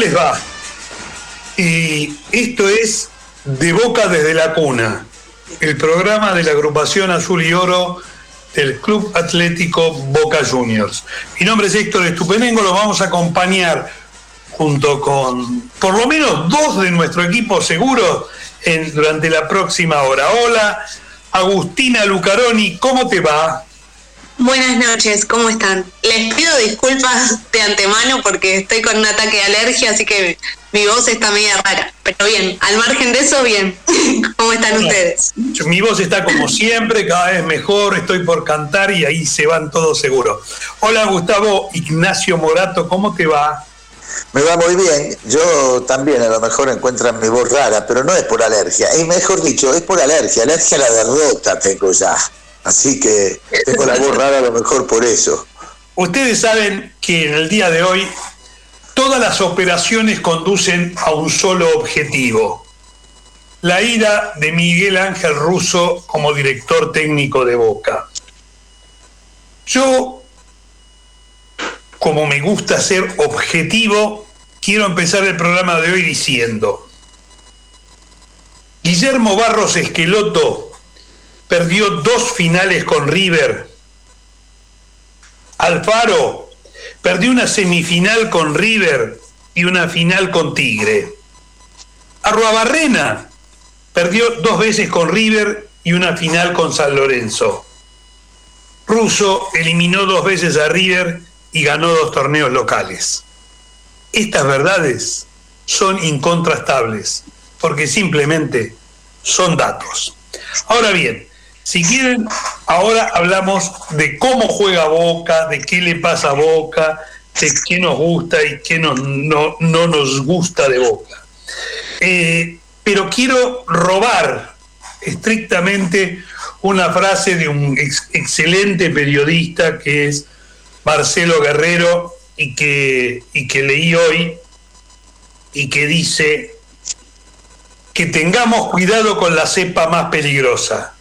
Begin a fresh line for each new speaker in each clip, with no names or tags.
¿Cómo les va? Y esto es De Boca desde la Cuna, el programa de la agrupación Azul y Oro del Club Atlético Boca Juniors. Mi nombre es Héctor Estupenengo, los vamos a acompañar junto con por lo menos dos de nuestro equipo seguro en, durante la próxima hora. Hola, Agustina Lucaroni, ¿cómo te va?
Buenas noches, ¿cómo están? Les pido disculpas de antemano porque estoy con un ataque de alergia, así que mi voz está media rara. Pero bien, al margen de eso, bien. ¿Cómo están ustedes?
Mi voz está como siempre, cada vez mejor, estoy por cantar y ahí se van todos seguros. Hola Gustavo Ignacio Morato, ¿cómo te va?
Me va muy bien. Yo también a lo mejor encuentran mi voz rara, pero no es por alergia. Y mejor dicho, es por alergia. Alergia a la derrota tengo ya. Así que tengo la voz rara a lo mejor por eso.
Ustedes saben que en el día de hoy todas las operaciones conducen a un solo objetivo. La ida de Miguel Ángel Russo como director técnico de Boca. Yo, como me gusta ser objetivo, quiero empezar el programa de hoy diciendo, Guillermo Barros Esqueloto perdió dos finales con River. Alfaro perdió una semifinal con River y una final con Tigre. Arruabarrena perdió dos veces con River y una final con San Lorenzo. Russo eliminó dos veces a River y ganó dos torneos locales. Estas verdades son incontrastables porque simplemente son datos. Ahora bien, si quieren, ahora hablamos de cómo juega Boca, de qué le pasa a Boca, de qué nos gusta y qué no, no, nos gusta de Boca. Eh, pero quiero robar estrictamente una frase de un excelente periodista que es Marcelo Guerrero y que, y que leí hoy y que dice que tengamos cuidado con la cepa más peligrosa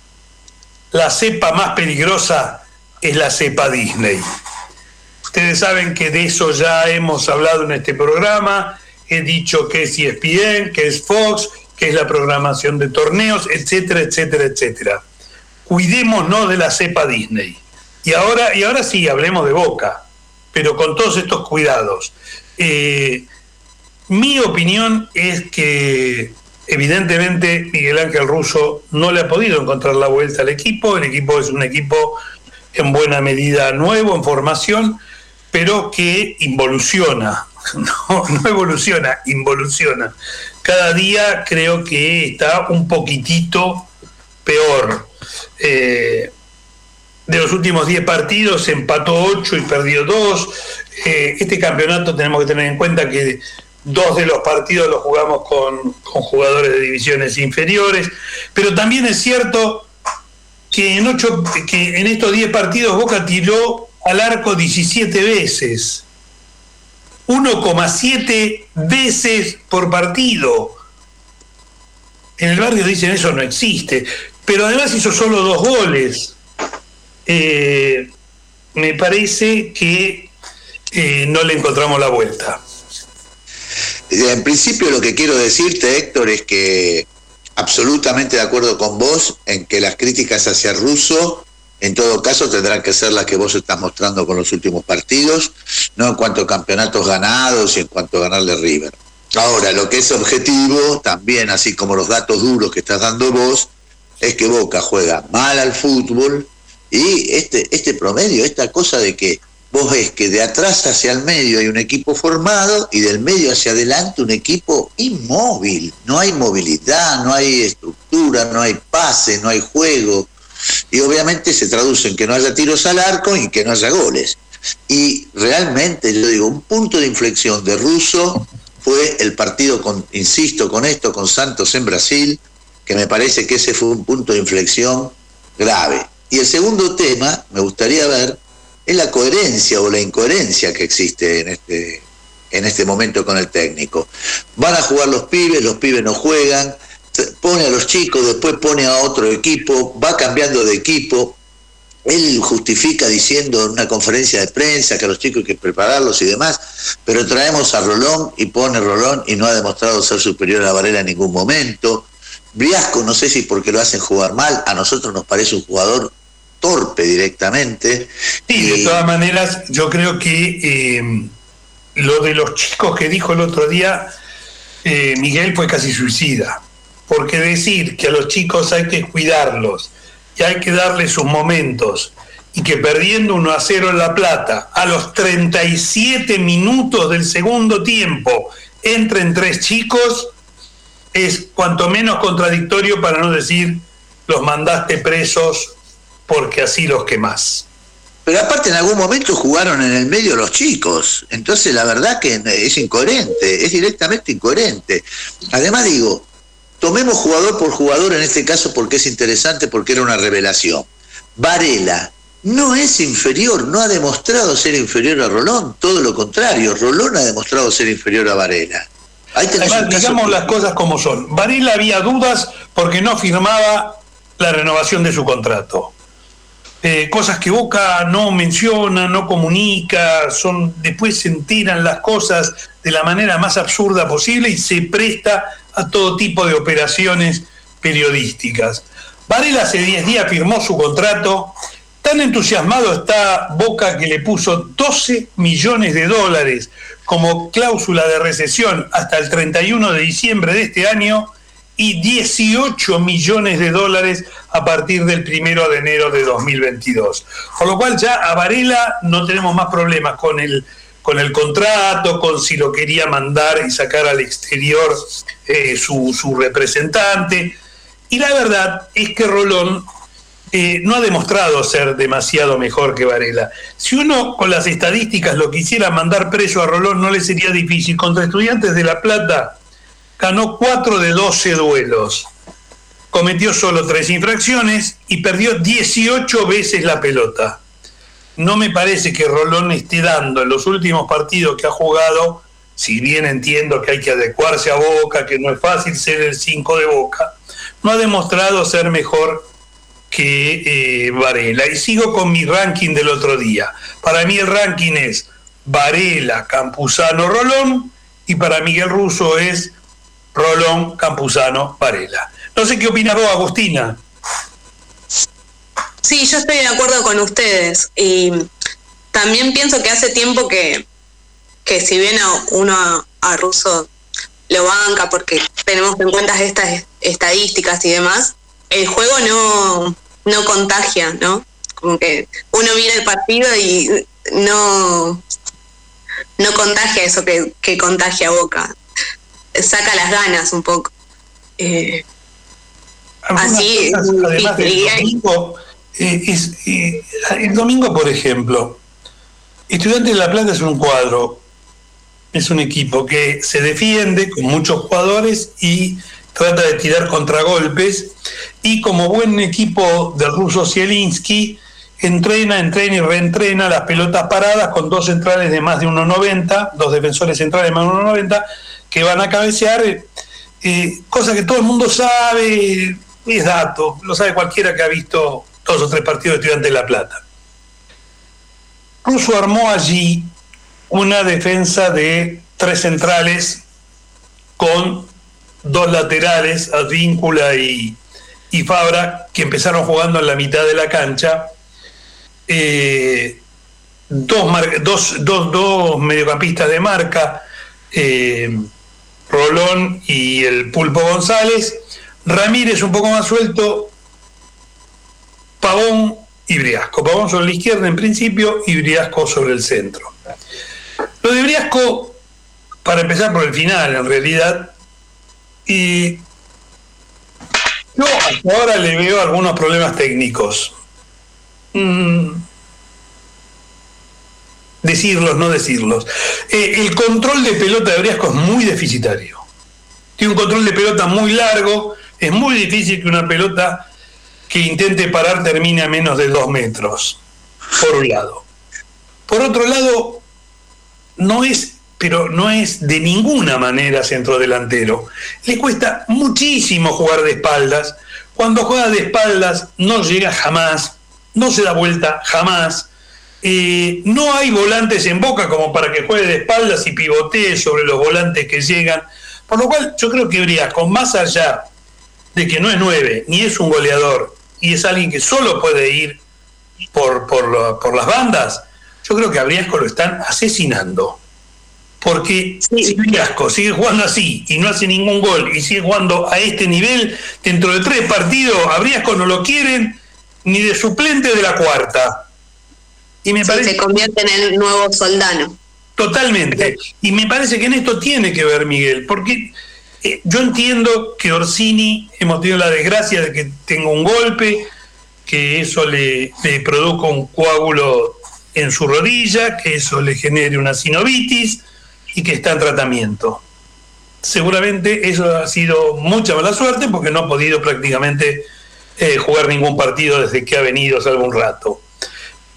la cepa más peligrosa es la cepa Disney. Ustedes saben que de eso ya hemos hablado en este programa, he dicho que es ESPN, que es Fox, que es la programación de torneos, etcétera, etcétera, etcétera. Cuidémonos de la cepa Disney. Y ahora, y ahora sí, hablemos de Boca, pero con todos estos cuidados. Eh, mi opinión es que Evidentemente, Miguel Ángel Russo no le ha podido encontrar la vuelta al equipo. El equipo es un equipo en buena medida nuevo, en formación, pero que involuciona. No, evoluciona, involuciona. Cada día creo que está un poquitito peor. Eh, de los últimos 10 partidos empató 8 y perdió 2. Eh, este campeonato tenemos que tener en cuenta que dos de los partidos los jugamos con, jugadores de divisiones inferiores, pero también es cierto que en, ocho, que en estos 10 partidos Boca tiró al arco 17 veces, 1,7 veces por partido. En el barrio dicen eso no existe, pero además hizo solo dos goles. Eh, me parece que eh, no le encontramos la vuelta.
En principio lo que quiero decirte, Héctor, es que absolutamente de acuerdo con vos en que las críticas hacia Russo en todo caso tendrán que ser las que vos estás mostrando con los últimos partidos, no en cuanto a campeonatos ganados y en cuanto a ganarle River. Ahora, lo que es objetivo, también así como los datos duros que estás dando vos, es que Boca juega mal al fútbol y este, este promedio, esta cosa de que vos ves que de atrás hacia el medio hay un equipo formado y del medio hacia adelante un equipo inmóvil. No hay movilidad, no hay estructura, no hay pase, no hay juego. Y obviamente se traduce en que no haya tiros al arco y que no haya goles. Y realmente, yo digo, un punto de inflexión de Russo fue el partido, con, insisto con esto, con Santos en Brasil, que me parece que ese fue un punto de inflexión grave. Y el segundo tema, me gustaría ver, es la coherencia o la incoherencia que existe en este, en este momento con el técnico. Van a jugar los pibes, los pibes no juegan, pone a los chicos, después pone a otro equipo, va cambiando de equipo. él justifica diciendo en una conferencia de prensa que a los chicos hay que prepararlos y demás, pero traemos a Rolón y pone Rolón y no ha demostrado ser superior a Varela en ningún momento. Briasco, no sé si porque lo hacen jugar mal, a nosotros nos parece un jugador torpe directamente.
Sí, de todas maneras, yo creo que eh, lo de los chicos que dijo el otro día eh, Miguel fue casi suicida, porque decir que a los chicos hay que cuidarlos, que hay que darles sus momentos y que perdiendo 1 a 0 en La Plata, a los 37 minutos del segundo tiempo entren tres chicos, es cuanto menos contradictorio para no decir los mandaste presos porque así los quemás.
Pero aparte en algún momento jugaron en el medio los chicos, entonces la verdad que es incoherente, es directamente incoherente. Además digo, tomemos jugador por jugador en este caso porque es interesante, porque era una revelación. Varela no es inferior, no ha demostrado ser inferior a Rolón, todo lo contrario, Rolón ha demostrado ser inferior a Varela.
Además, digamos las cosas como son. Varela había dudas porque no firmaba la renovación de su contrato. Eh, cosas que Boca no menciona, no comunica, son después se enteran las cosas de la manera más absurda posible y se presta a todo tipo de operaciones periodísticas. Varela hace 10 días firmó su contrato, tan entusiasmado está Boca que le puso 12 millones de dólares como cláusula de recesión hasta el 31 de diciembre de este año y 18 millones de dólares a partir del primero de enero de 2022. Con lo cual ya a Varela no tenemos más problemas con el, con el contrato, con si lo quería mandar y sacar al exterior eh, su, representante. Y la verdad es que Rolón eh, no ha demostrado ser demasiado mejor que Varela. Si uno con las estadísticas lo quisiera mandar preso a Rolón, no le sería difícil. Contra estudiantes de La Plata ganó 4 de 12 duelos, cometió solo 3 infracciones y perdió 18 veces la pelota. No me parece que Rolón esté dando en los últimos partidos que ha jugado, si bien entiendo que hay que adecuarse a Boca, que no es fácil ser el 5 de Boca, no ha demostrado ser mejor que eh, Varela. Y sigo con mi ranking del otro día. Para mí el ranking es Varela, Campuzano, Rolón, y para Miguel Russo es Rolón, Campuzano, Varela. No sé qué opinas vos, Agustina.
Sí, yo estoy de acuerdo con ustedes. Y también pienso que hace tiempo que, que si bien a uno a, Russo lo banca porque tenemos en cuenta estas estadísticas y demás, el juego no, no contagia, ¿no? Como que uno mira el partido y no, no contagia eso que, que contagia Boca saca las ganas un poco. Eh, así,
el domingo, eh, eh, el domingo, por ejemplo, Estudiantes de La Plata es un cuadro, es un equipo que se defiende con muchos jugadores y trata de tirar contragolpes y como buen equipo del ruso Zielinski entrena, entrena y reentrena las pelotas paradas con dos centrales de más de 1,90, dos defensores centrales de más de 1,90 que van a cabecear, eh, eh, cosa que todo el mundo sabe, es dato, lo sabe cualquiera que ha visto dos o tres partidos de Estudiantes de La Plata. Russo armó allí una defensa de tres centrales con dos laterales, Advíncula y, y Fabra, que empezaron jugando en la mitad de la cancha. Eh, dos, dos, dos, dos, mediocampistas de marca, Rolón y el Pulpo González, Ramírez un poco más suelto, Pavón y Briasco. Pavón sobre la izquierda en principio y Briasco sobre el centro. Lo de Briasco, para empezar por el final en realidad, y yo hasta ahora le veo algunos problemas técnicos. Mm, decirlos, no decirlos. Eh, el control de pelota de Briasco es muy deficitario. Tiene un control de pelota muy largo, es muy difícil que una pelota que intente parar termine a menos de dos metros, por un lado. Por otro lado, no es, pero no es de ninguna manera centro delantero. Le cuesta muchísimo jugar de espaldas. Cuando juega de espaldas no llega jamás no se da vuelta jamás. Eh, no hay volantes en boca como para que juegue de espaldas y pivotee sobre los volantes que llegan. Por lo cual yo creo que Briasco, más allá de que no es nueve, ni es un goleador, y es alguien que solo puede ir por, por, las bandas, yo creo que a Briasco lo están asesinando. Porque si Briasco sigue jugando así y no hace ningún gol y sigue jugando a este nivel, dentro de tres partidos a Briasco no lo quieren ni de suplente de la cuarta.
Y me parece, se convierte en el nuevo soldano.
Totalmente. Y me parece que en esto tiene que ver Miguel, porque eh, yo entiendo que Orsini hemos tenido la desgracia de que tenga un golpe, que eso le, le produzca un coágulo en su rodilla, que eso le genere una sinovitis y que está en tratamiento. Seguramente eso ha sido mucha mala suerte porque no ha podido prácticamente eh, jugar ningún partido desde que ha venido hace algún rato.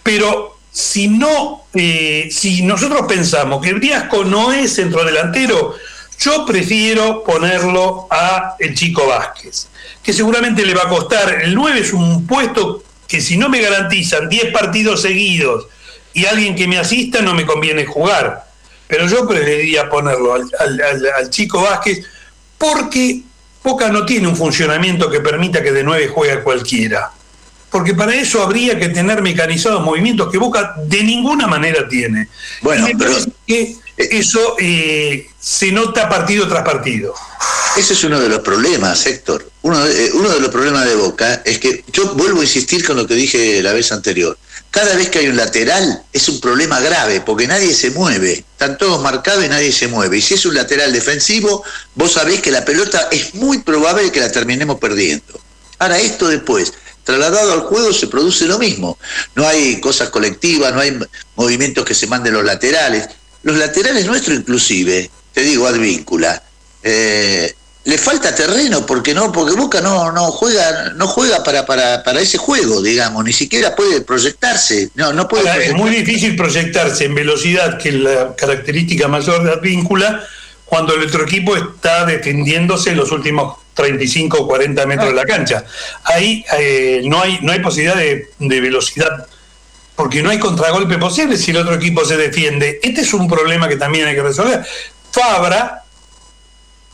Pero si no, eh, si nosotros pensamos que Briasco no es centrodelantero, yo prefiero ponerlo a el Chico Vázquez, que seguramente le va a costar. El 9 es un puesto que si no me garantizan 10 partidos seguidos y alguien que me asista, no me conviene jugar. Pero yo preferiría ponerlo al, Chico Vázquez porque Boca no tiene un funcionamiento que permita que de 9 juegue cualquiera. Porque para eso habría que tener mecanizados movimientos que Boca de ninguna manera tiene. Bueno, pero eso eh, se nota partido tras partido.
Ese es uno de los problemas, Héctor. Uno de, eh, uno de los problemas de Boca es que yo vuelvo a insistir con lo que dije la vez anterior. Cada vez que hay un lateral es un problema grave porque nadie se mueve. Están todos marcados y nadie se mueve. Y si es un lateral defensivo, vos sabés que la pelota es muy probable que la terminemos perdiendo. Ahora, esto después, trasladado al juego, se produce lo mismo. No hay cosas colectivas, no hay movimientos que se manden los laterales. Los laterales nuestros inclusive, te digo, Advíncula, eh, le falta terreno porque no porque Boca no no juega no juega para, para, para ese juego digamos ni siquiera puede proyectarse no no puede
es muy difícil proyectarse en velocidad que es la característica mayor de Advíncula cuando el otro equipo está defendiéndose los últimos 35 o 40 metros de la cancha ahí eh, no hay no hay posibilidad de, de velocidad porque no hay contragolpe posible si el otro equipo se defiende. Este es un problema que también hay que resolver. Fabra,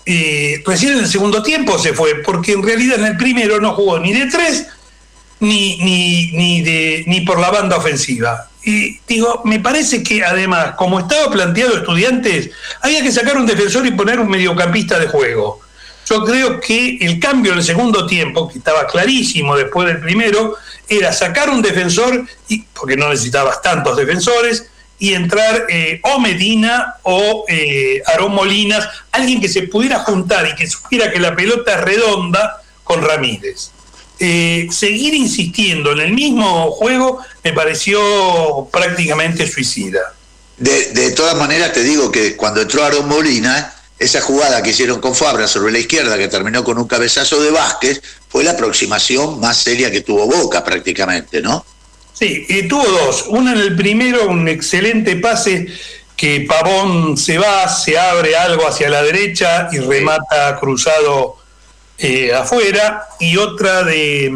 eh, recién en el segundo tiempo se fue, porque en realidad en el primero no jugó ni de tres ni, ni, ni, de, ni por la banda ofensiva. Y digo, me parece que además, como estaba planteado estudiantes, había que sacar un defensor y poner un mediocampista de juego. Yo creo que el cambio en el segundo tiempo, que estaba clarísimo después del primero, era sacar un defensor, y, porque no necesitabas tantos defensores, y entrar eh, o Medina o eh, Aarón Molinas, alguien que se pudiera juntar y que supiera que la pelota es redonda con Ramírez. Eh, seguir insistiendo en el mismo juego me pareció prácticamente suicida.
De, de todas maneras, te digo que cuando entró Aarón Molina, esa jugada que hicieron con Fabra sobre la izquierda, que terminó con un cabezazo de Vázquez, fue la aproximación más seria que tuvo Boca prácticamente, ¿no?
Sí, y tuvo dos. Una en el primero, un excelente pase que Pavón se va, se abre algo hacia la derecha y remata cruzado eh, afuera. Y otra de,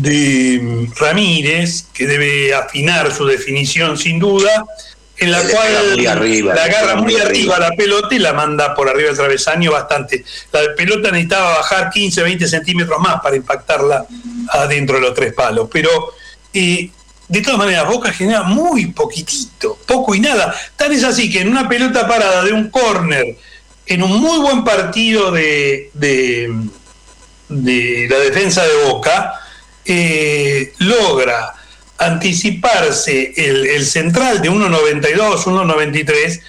de Ramírez, que debe afinar su definición sin duda en la cual la agarra muy arriba, la pelota y la manda por arriba del travesaño bastante. La pelota necesitaba bajar 15, 20 centímetros más para impactarla adentro de los tres palos. Pero eh, de todas maneras, Boca genera muy poquitito, poco y nada. Tan es así que en una pelota parada de un córner, en un muy buen partido de, de, la defensa de Boca, eh, logra anticiparse el, central de 1.92, 1.93,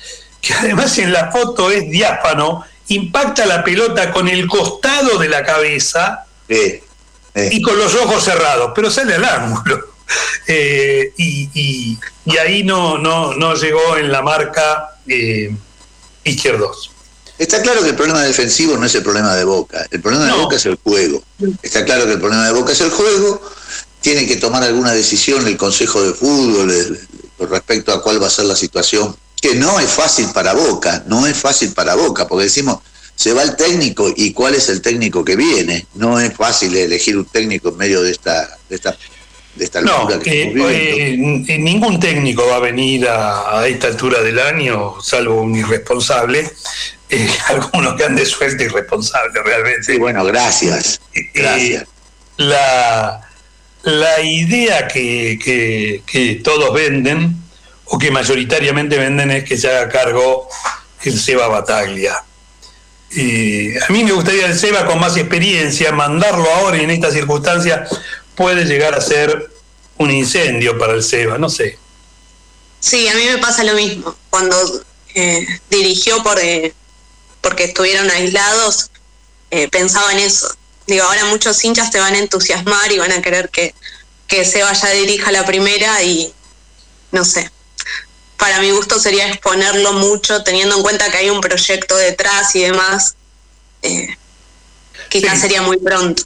que además en la foto es diáfano, impacta la pelota con el costado de la cabeza y con los ojos cerrados, pero sale al ángulo. Eh, y, ahí no, no, no llegó en la marca eh, izquierdos.
Está claro que el problema defensivo no es el problema de Boca, el problema de Boca es el juego. Está claro que el problema de Boca es el juego tiene que tomar alguna decisión el Consejo de Fútbol con respecto a cuál va a ser la situación, que no es fácil para Boca, no es fácil para Boca, porque decimos, se va el técnico y cuál es el técnico que viene. No es fácil elegir un técnico en medio de esta, de esta de esta
no, eh, ningún técnico va a venir a, esta altura del año, salvo un irresponsable, algunos que han de suerte irresponsable realmente.
Sí, bueno, gracias. gracias.
la, la idea que, que, todos venden, o que mayoritariamente venden, es que se haga cargo el Seba Bataglia. A mí me gustaría el Seba con más experiencia, mandarlo ahora y en estas circunstancias puede llegar a ser un incendio para el Seba, no sé.
Sí, a mí me pasa lo mismo. Cuando eh, dirigió por, eh, porque estuvieron aislados, eh, pensaba en eso digo, ahora muchos hinchas te van a entusiasmar y van a querer que, que Seba ya dirija la primera y no sé. Para mi gusto sería exponerlo mucho, teniendo en cuenta que hay un proyecto detrás y demás. Eh, quizás sería muy pronto.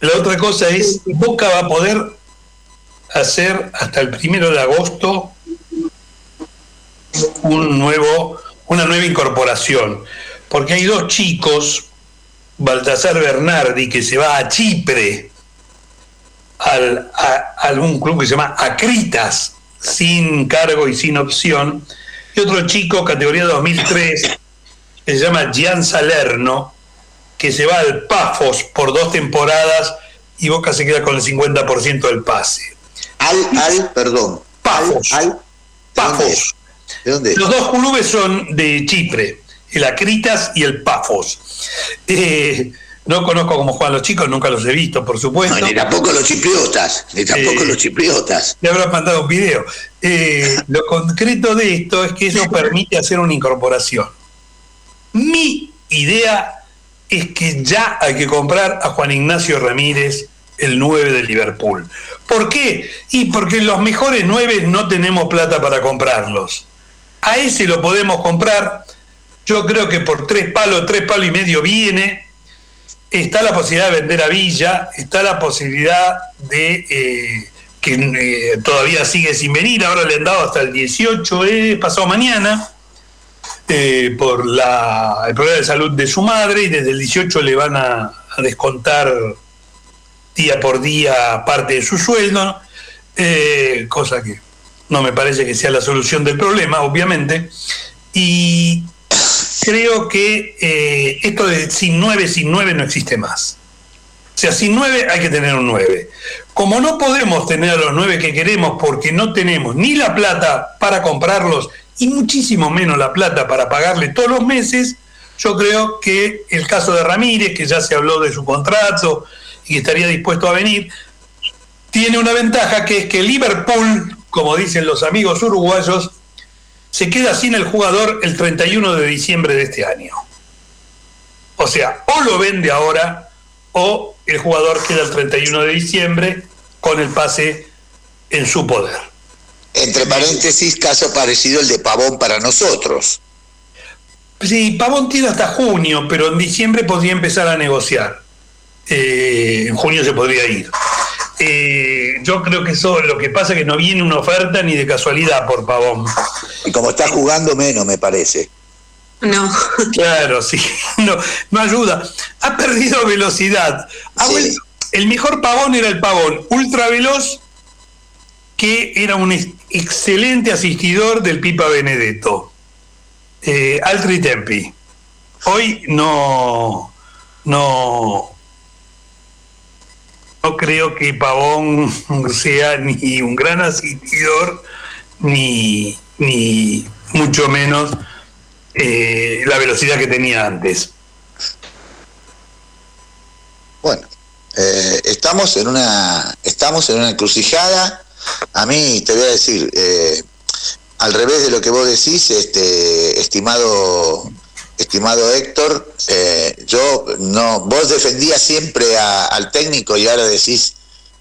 La otra cosa es, Boca va a poder hacer hasta el primero de agosto un nuevo, una nueva incorporación, porque hay dos chicos Baltasar Bernardi, que se va a Chipre, al, a, algún club que se llama Acritas, sin cargo y sin opción, y otro chico, categoría 2003, que se llama Gian Salerno, que se va al Pafos por dos temporadas y Boca se queda con el 50% del pase.
Al, al, perdón.
Pafos. Al, Pafos. ¿De dónde? Los dos clubes son de Chipre el Acritas y el Pafos. Eh, no conozco cómo juegan los chicos, nunca los he visto, por supuesto.
ni tampoco los chipriotas, ni tampoco eh, los chipriotas.
Le habrás mandado un video. Eh, lo concreto de esto es que eso permite hacer una incorporación. Mi idea es que ya hay que comprar a Juan Ignacio Ramírez, el 9 de Liverpool. ¿Por qué? Y porque los mejores 9 no tenemos plata para comprarlos. A ese lo podemos comprar yo creo que por tres palos, tres palos y medio viene. Está la posibilidad de vender a Villa, está la posibilidad de eh, que eh, todavía sigue sin venir, ahora le han dado hasta el 18, eh, pasado mañana, eh, por la, el problema de salud de su madre, y desde el 18 le van a, descontar día por día parte de su sueldo, cosa que no me parece que sea la solución del problema, obviamente. Y, creo que eh, esto de sin 9, sin 9 no existe más. O sea, sin 9 hay que tener un 9. Como no podemos tener los 9 que queremos porque no tenemos ni la plata para comprarlos y muchísimo menos la plata para pagarle todos los meses, yo creo que el caso de Ramírez, que ya se habló de su contrato y que estaría dispuesto a venir, tiene una ventaja que es que Liverpool, como dicen los amigos uruguayos, se queda sin el jugador el 31 de diciembre de este año. O sea, o lo vende ahora o el jugador queda el 31 de diciembre con el pase en su poder.
Entre paréntesis, caso parecido el de Pavón para nosotros.
Sí, Pavón tiene hasta junio, pero en diciembre podría empezar a negociar. Eh, en junio se podría ir. Eh, yo creo que eso lo que pasa es que no viene una oferta ni de casualidad por Pavón.
Y como está jugando menos, me parece.
No.
Claro, sí, no, no ayuda. Ha perdido velocidad. el mejor pavón era el pavón ultra veloz, que era un excelente asistidor del Pipa Benedetto. Eh, Altri Tempi. Hoy no, no, no creo que Pavón sea ni un gran asistidor, ni, ni mucho menos eh, la velocidad que tenía antes.
Bueno, eh, estamos en una estamos en una encrucijada. A mí te voy a decir, eh, al revés de lo que vos decís, este estimado estimado Héctor, eh, yo no, vos defendías siempre al técnico y ahora decís,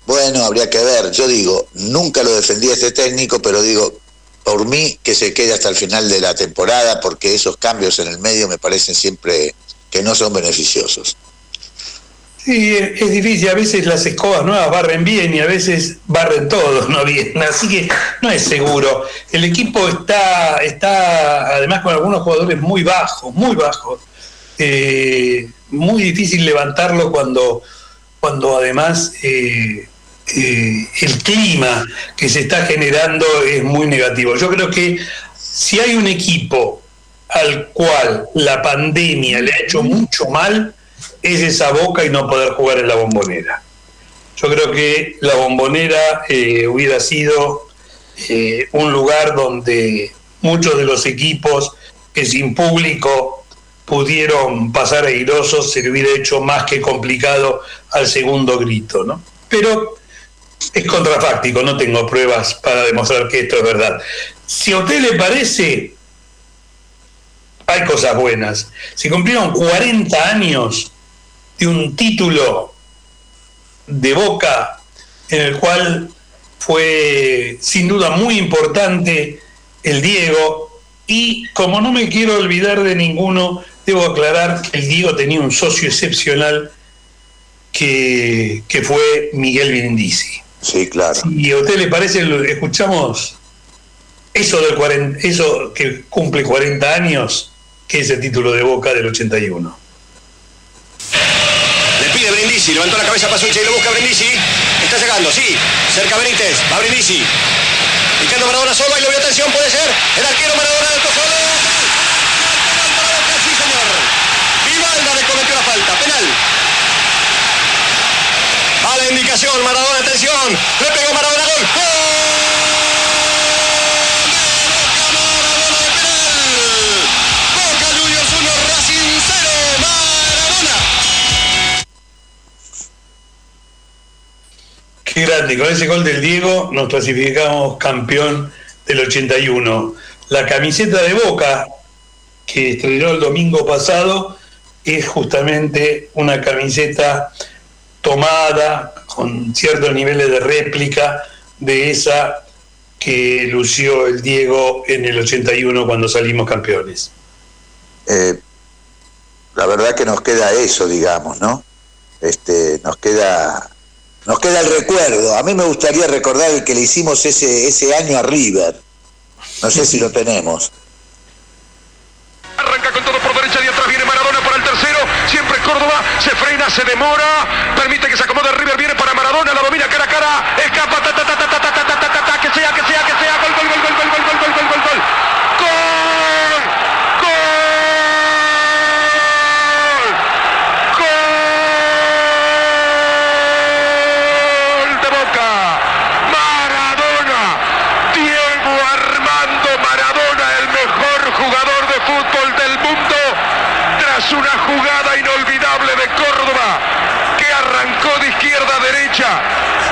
bueno, habría que ver. Yo digo, nunca lo defendí a este técnico, pero digo, por mí que se quede hasta el final de la temporada, porque esos cambios en el medio me parecen siempre que no son beneficiosos.
Sí, es difícil, a veces las escobas nuevas barren bien y a veces barren todos no bien, así que no es seguro. El equipo está, está además con algunos jugadores muy bajos, muy bajos. Eh, muy difícil levantarlo cuando, cuando además eh, eh, el clima que se está generando es muy negativo. Yo creo que si hay un equipo al cual la pandemia le ha hecho mucho mal, es esa boca y no poder jugar en la bombonera. Yo creo que la bombonera eh, hubiera sido eh, un lugar donde muchos de los equipos que sin público pudieron pasar airosos, se le hubiera hecho más que complicado al segundo grito, ¿no? Pero es contrafáctico, no tengo pruebas para demostrar que esto es verdad. Si a usted le parece, hay cosas buenas. Se cumplieron 40 años de un título de Boca en el cual fue sin duda muy importante el Diego y como no me quiero olvidar de ninguno, debo aclarar que el Diego tenía un socio excepcional que, fue Miguel Brindisi.
Sí, claro.
Y a usted le parece, escuchamos eso, del eso que cumple 40 años, que es el título de Boca del 81.
Brindisi, levantó la cabeza para y lo busca Brindisi. Está llegando, sí. Cerca Benítez, va Brindisi. Picando Maradona solo, y lo vio atención, puede ser. El arquero Maradona del solo. Sí, señor. Vivalda le cometió la falta, penal. A la indicación, Maradona, atención. Le pegó Maradona, gol.
Grande, con ese gol del Diego nos clasificamos campeón del 81. La camiseta de Boca, que estrenó el domingo pasado, es justamente una camiseta tomada con ciertos niveles de réplica de esa que lució el Diego en el 81 cuando salimos campeones.
Eh, la verdad que nos queda eso, digamos, ¿no? Este, nos queda nos queda el recuerdo. A mí me gustaría recordar el que le hicimos ese, ese año a River. No sé si lo tenemos.
Arranca con todo por derecha y atrás viene Maradona para el tercero. Siempre Córdoba. Se frena, se demora. Permite que se acomode River. Viene para Maradona. La domina cara a cara. Escapa. Ta, ta, ta, que sea, que sea, que sea. Gol, gol, gol, gol, gol, gol, gol, gol, gol, gol, gol. una jugada inolvidable de Córdoba que arrancó de izquierda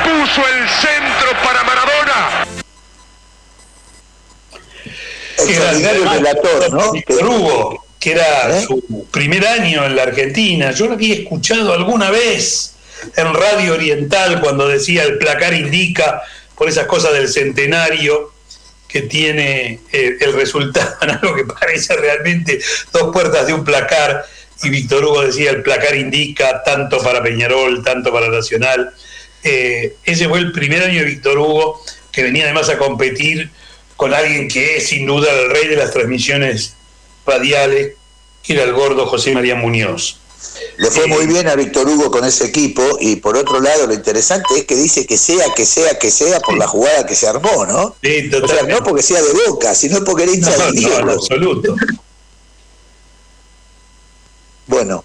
puso el centro para Maradona.
Hugo, que era ¿Eh? su primer año en la Argentina, yo lo había escuchado alguna vez en Radio Oriental cuando decía el placar indica por esas cosas del centenario que tiene eh, el resultado en algo que parece realmente dos puertas de un placar. Y Víctor Hugo decía, el placar indica tanto para Peñarol, tanto para Nacional. Eh, ese fue el primer año de Víctor Hugo, que venía además a competir con alguien que es sin duda el rey de las transmisiones radiales, que era el gordo José María Muñoz.
Le fue muy bien a Víctor Hugo con ese equipo y por otro lado lo interesante es que dice que sea, que sea, que sea por la jugada que se armó, ¿no?
Sí,
o sea, no porque sea de boca, sino porque era hincha
no, no, en absoluto.
Bueno,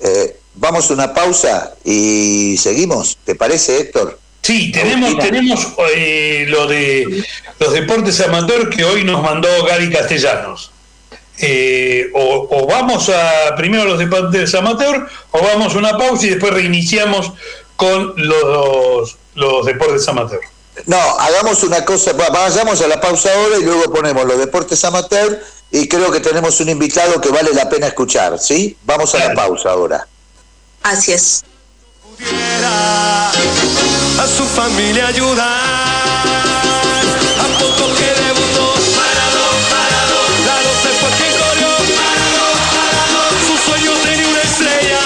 eh, vamos a una pausa y seguimos, ¿te parece Héctor?
Sí, tenemos, tenemos eh, lo de los deportes amateur que hoy nos mandó Gary Castellanos. Eh, o, vamos a primero los deportes amateur o vamos a una pausa y después reiniciamos con los, los deportes amateur.
No, hagamos una cosa, vayamos a la pausa ahora y luego ponemos los deportes amateur y creo que tenemos un invitado que vale la pena escuchar, ¿sí? Vamos a la pausa ahora.
Así es.
a su familia ayudar,
a poco que debutó, parado, parado, la doce fue quien corrió, parado, parado, su sueño tenía una estrella,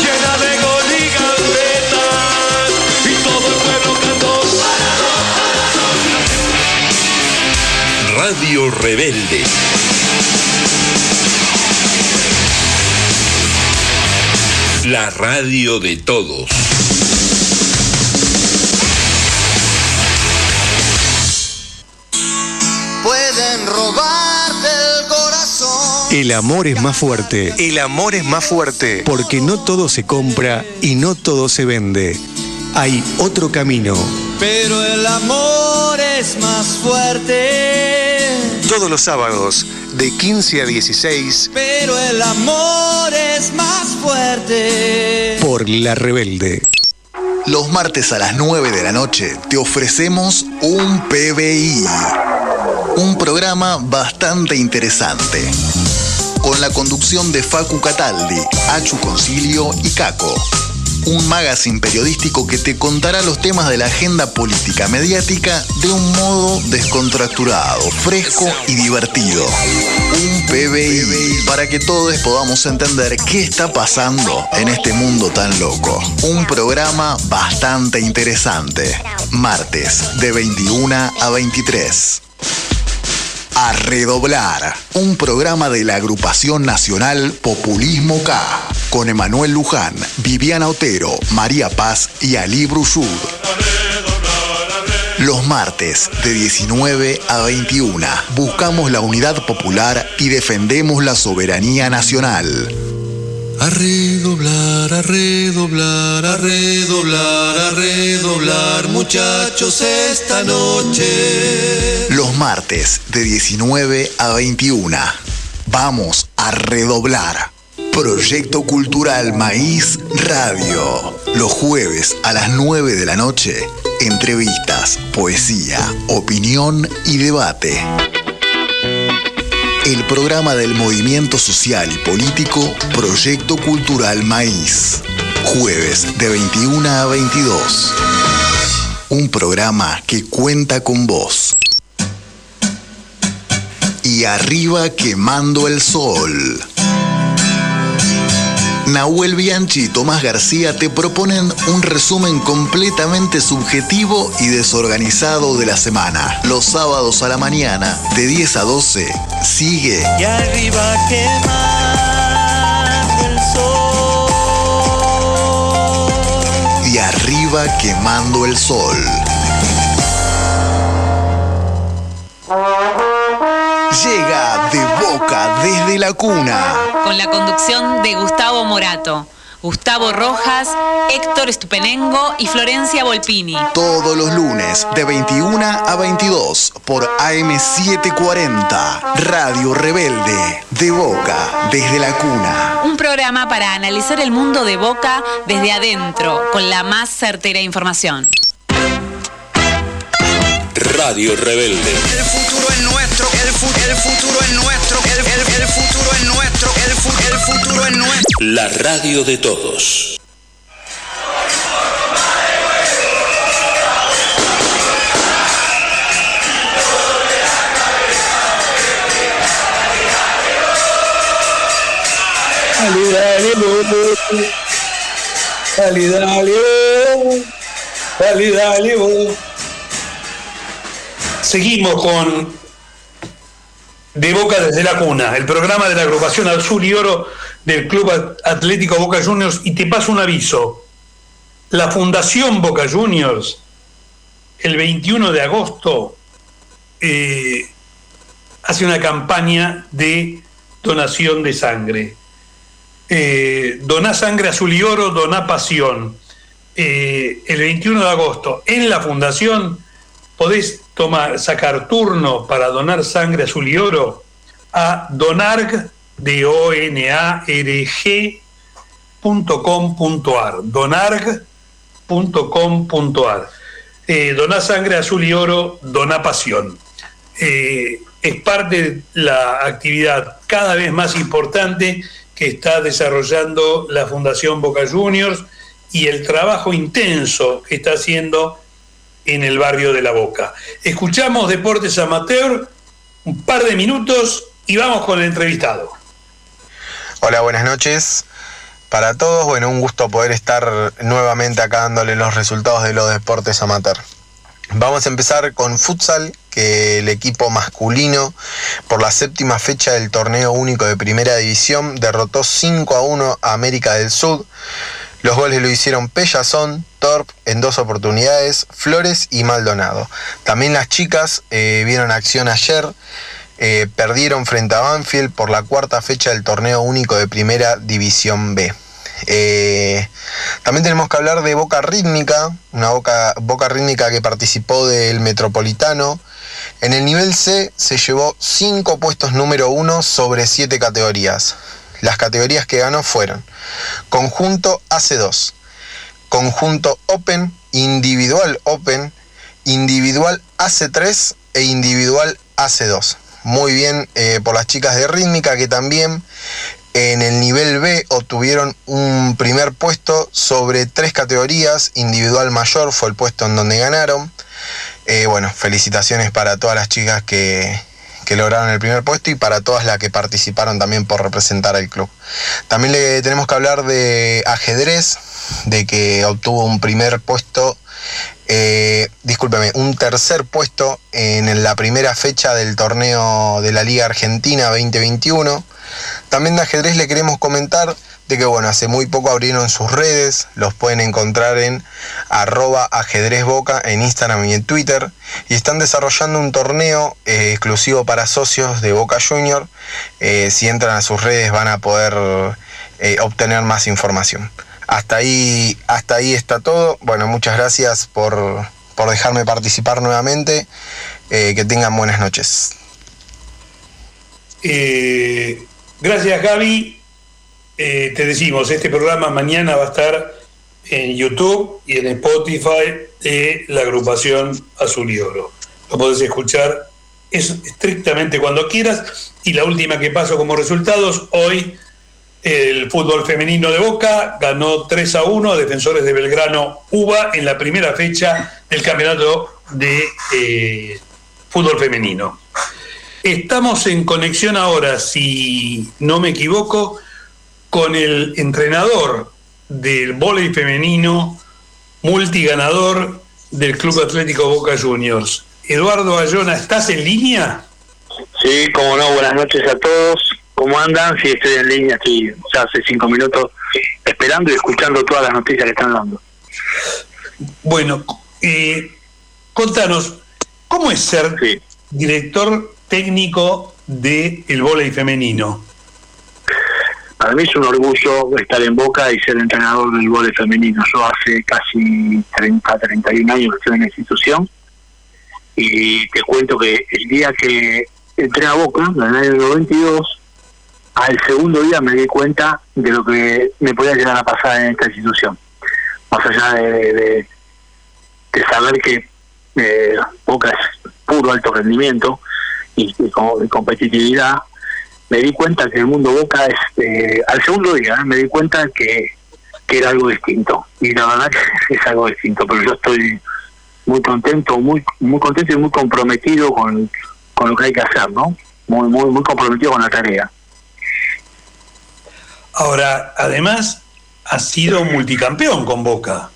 llena de gol y gambetas, y todo el pueblo cantó, parado,
parado. Radio Rebeldes. la radio de todos. Pueden robarte el corazón. El amor es más fuerte.
El amor es más fuerte.
Porque no todo se compra y no todo se vende. Hay otro camino.
Pero el amor es más fuerte.
Todos los sábados de 15 a 16.
Pero el amor es más fuerte.
Por La Rebelde.
Los martes a las 9 de la noche te ofrecemos un PBI. Un programa bastante interesante. Con la conducción de Facu Cataldi, Achu Concilio y Caco un magazine periodístico que te contará los temas de la agenda política mediática de un modo descontracturado, fresco y divertido. Un PBI para que todos podamos entender qué está pasando en este mundo tan loco. Un programa bastante interesante. Martes de 21 a 23. A redoblar. Un programa de la agrupación nacional Populismo K. Con Emanuel Luján, Viviana Otero, María Paz y Ali Bruchud. Los martes de 19 a 21 buscamos la unidad popular y defendemos la soberanía nacional.
A redoblar, a redoblar, a redoblar, a redoblar, muchachos, esta noche.
Los martes de 19 a 21. Vamos a redoblar. Proyecto Cultural Maíz Radio. Los jueves a las 9 de la noche. Entrevistas, poesía, opinión y debate el programa del movimiento social y político Proyecto Cultural Maíz. Jueves de 21 a 22. Un programa que cuenta con vos. Y arriba quemando el sol. Nahuel Bianchi y Tomás García te proponen un resumen completamente subjetivo y desorganizado de la semana. Los sábados a la mañana, de 10 a 12, sigue.
Y arriba quemando el sol.
Y arriba quemando el sol. Desde la cuna.
Con la conducción de Gustavo Morato. Gustavo Rojas, Héctor Estupenengo y Florencia Volpini.
Todos los lunes de 21 a 22 por AM740, Radio Rebelde, de Boca, desde la cuna.
Un programa para analizar el mundo de Boca desde adentro, con la más certera información.
Radio Rebelde.
El futuro es nuestro, el, el futuro es nuestro, el, el, el futuro es nuestro, el, el futuro es nuestro.
La radio de todos.
Dale, dale, dale, dale, dale, dale, dale, Seguimos con De Boca desde la cuna, el programa de la agrupación Azul y Oro del Club Atlético Boca Juniors. Y te paso un aviso. La Fundación Boca Juniors, el 21 de agosto, eh, hace una campaña de donación de sangre. Eh, doná sangre azul y oro, doná pasión. Eh, el 21 de agosto en la fundación podés tomar, sacar turno para donar sangre azul y oro a donarg, d o n a r donarg.com.ar eh, doná sangre azul y oro, doná pasión. Eh, es parte de la actividad cada vez más importante que está desarrollando la Fundación Boca Juniors y el trabajo intenso que está haciendo en el barrio de La Boca. Escuchamos Deportes Amateur, un par de minutos y vamos con el entrevistado.
Hola, buenas noches. Para todos, bueno, un gusto poder estar nuevamente acá dándole los resultados de los deportes amateur. Vamos a empezar con futsal, que el equipo masculino por la séptima fecha del torneo único de primera división derrotó 5 a 1 a América del Sur. Los goles lo hicieron Pellazón, Torp en dos oportunidades, Flores y Maldonado. También las chicas eh, vieron acción ayer. eh, perdieron frente a Banfield por la cuarta fecha del torneo único de Primera División B. Eh, también tenemos que hablar de Boca Rítmica, una Boca, Boca Rítmica que participó del Metropolitano. En el nivel C se llevó 5 puestos número 1 sobre 7 categorías. Las categorías que ganó fueron Conjunto AC2, Conjunto Open, Individual Open, Individual AC3 e Individual AC2. Muy bien eh, por las chicas de rítmica que también en el nivel B obtuvieron un primer puesto sobre tres categorías. Individual mayor fue el puesto en donde ganaron. Eh, bueno, felicitaciones para todas las chicas que, que lograron el primer puesto y para todas las que participaron también por representar al club. También le tenemos que hablar de ajedrez, de que obtuvo un primer puesto, eh, discúlpeme, un tercer puesto en la primera fecha del torneo de la Liga Argentina 2021. También de ajedrez le queremos comentar de que bueno, hace muy poco abrieron sus redes, los pueden encontrar en arroba ajedrezboca en Instagram y en Twitter, y están desarrollando un torneo eh, exclusivo para socios de Boca Junior. Eh, si entran a sus redes van a poder eh, obtener más información. Hasta ahí, hasta ahí está todo. Bueno, muchas gracias por, por dejarme participar nuevamente. que tengan buenas noches.
gracias Gaby. Eh, te decimos, este programa mañana va a estar en YouTube y en Spotify de la agrupación Azul y Oro. Lo podés escuchar es estrictamente cuando quieras. Y la última que paso como resultados, hoy el fútbol femenino de Boca ganó 3 a 1 a Defensores de Belgrano UBA en la primera fecha del campeonato de eh, fútbol femenino. Estamos en conexión ahora, si no me equivoco, con el entrenador del voleibol femenino, multiganador del Club Atlético Boca Juniors. Eduardo Ayona, ¿estás en línea?
Sí, como no, buenas noches a todos. ¿Cómo andan? Sí, estoy en línea, estoy ya hace cinco minutos esperando y escuchando todas las noticias que están dando.
Bueno, eh, contanos, ¿cómo es ser director técnico del el voleibol femenino?
Para mí es un orgullo estar en Boca y ser entrenador del vóley femenino. Yo hace casi 30, 31 años que estoy en la institución y te cuento que el día que entré a Boca, en el año 92, al segundo día me di cuenta de lo que me podía llegar a pasar en esta institución. Más allá de, de, saber que eh, Boca es puro alto rendimiento y, y competitividad, me di cuenta que el mundo Boca, este, al segundo día, ¿eh? me di cuenta que, era algo distinto. Y la verdad que es algo distinto, pero yo estoy muy contento, muy muy contento y muy comprometido con, con lo que hay que hacer, ¿no? Muy, muy, muy comprometido con la tarea.
Ahora, además, ha sido multicampeón con Boca.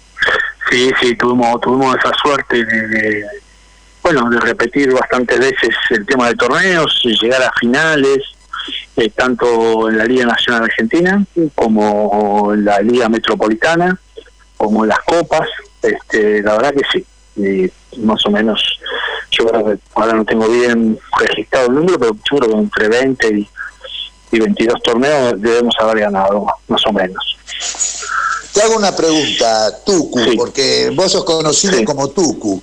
Sí, sí, tuvimos, tuvimos esa suerte de, bueno, de repetir bastantes veces el tema de torneos y llegar a finales eh, tanto en la Liga Nacional Argentina como en la Liga Metropolitana, como en las copas. Este, la verdad que sí, más o menos, yo creo que ahora no tengo bien registrado el número, pero yo creo que entre 20 y, 22 torneos debemos haber ganado, más o menos.
Te hago una pregunta, Tucu, porque vos sos conocido como Tucu.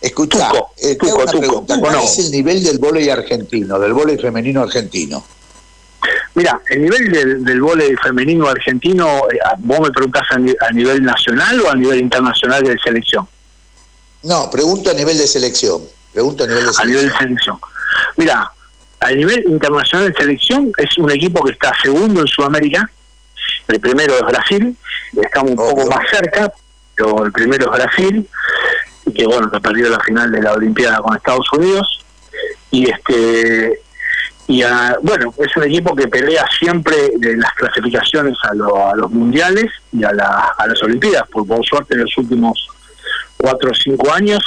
Escucha, eh, te hago una pregunta. ¿Cuál es el nivel del vóley argentino, del vóley femenino argentino?
Mira, el nivel del, del femenino argentino, eh, vos me preguntás a, nivel nacional o a nivel internacional de selección.
No, pregunto a nivel de selección. Pregunto a nivel de selección.
A nivel de selección. Mira, a nivel internacional de selección es un equipo que está segundo en Sudamérica. El primero es Brasil, estamos un poco más cerca, pero el primero es Brasil, y que bueno, que perdió la final de la Olimpiada con Estados Unidos. Y este y bueno, es un equipo que pelea siempre de las clasificaciones a, los mundiales y a, las Olimpiadas, por, suerte en los últimos cuatro o cinco años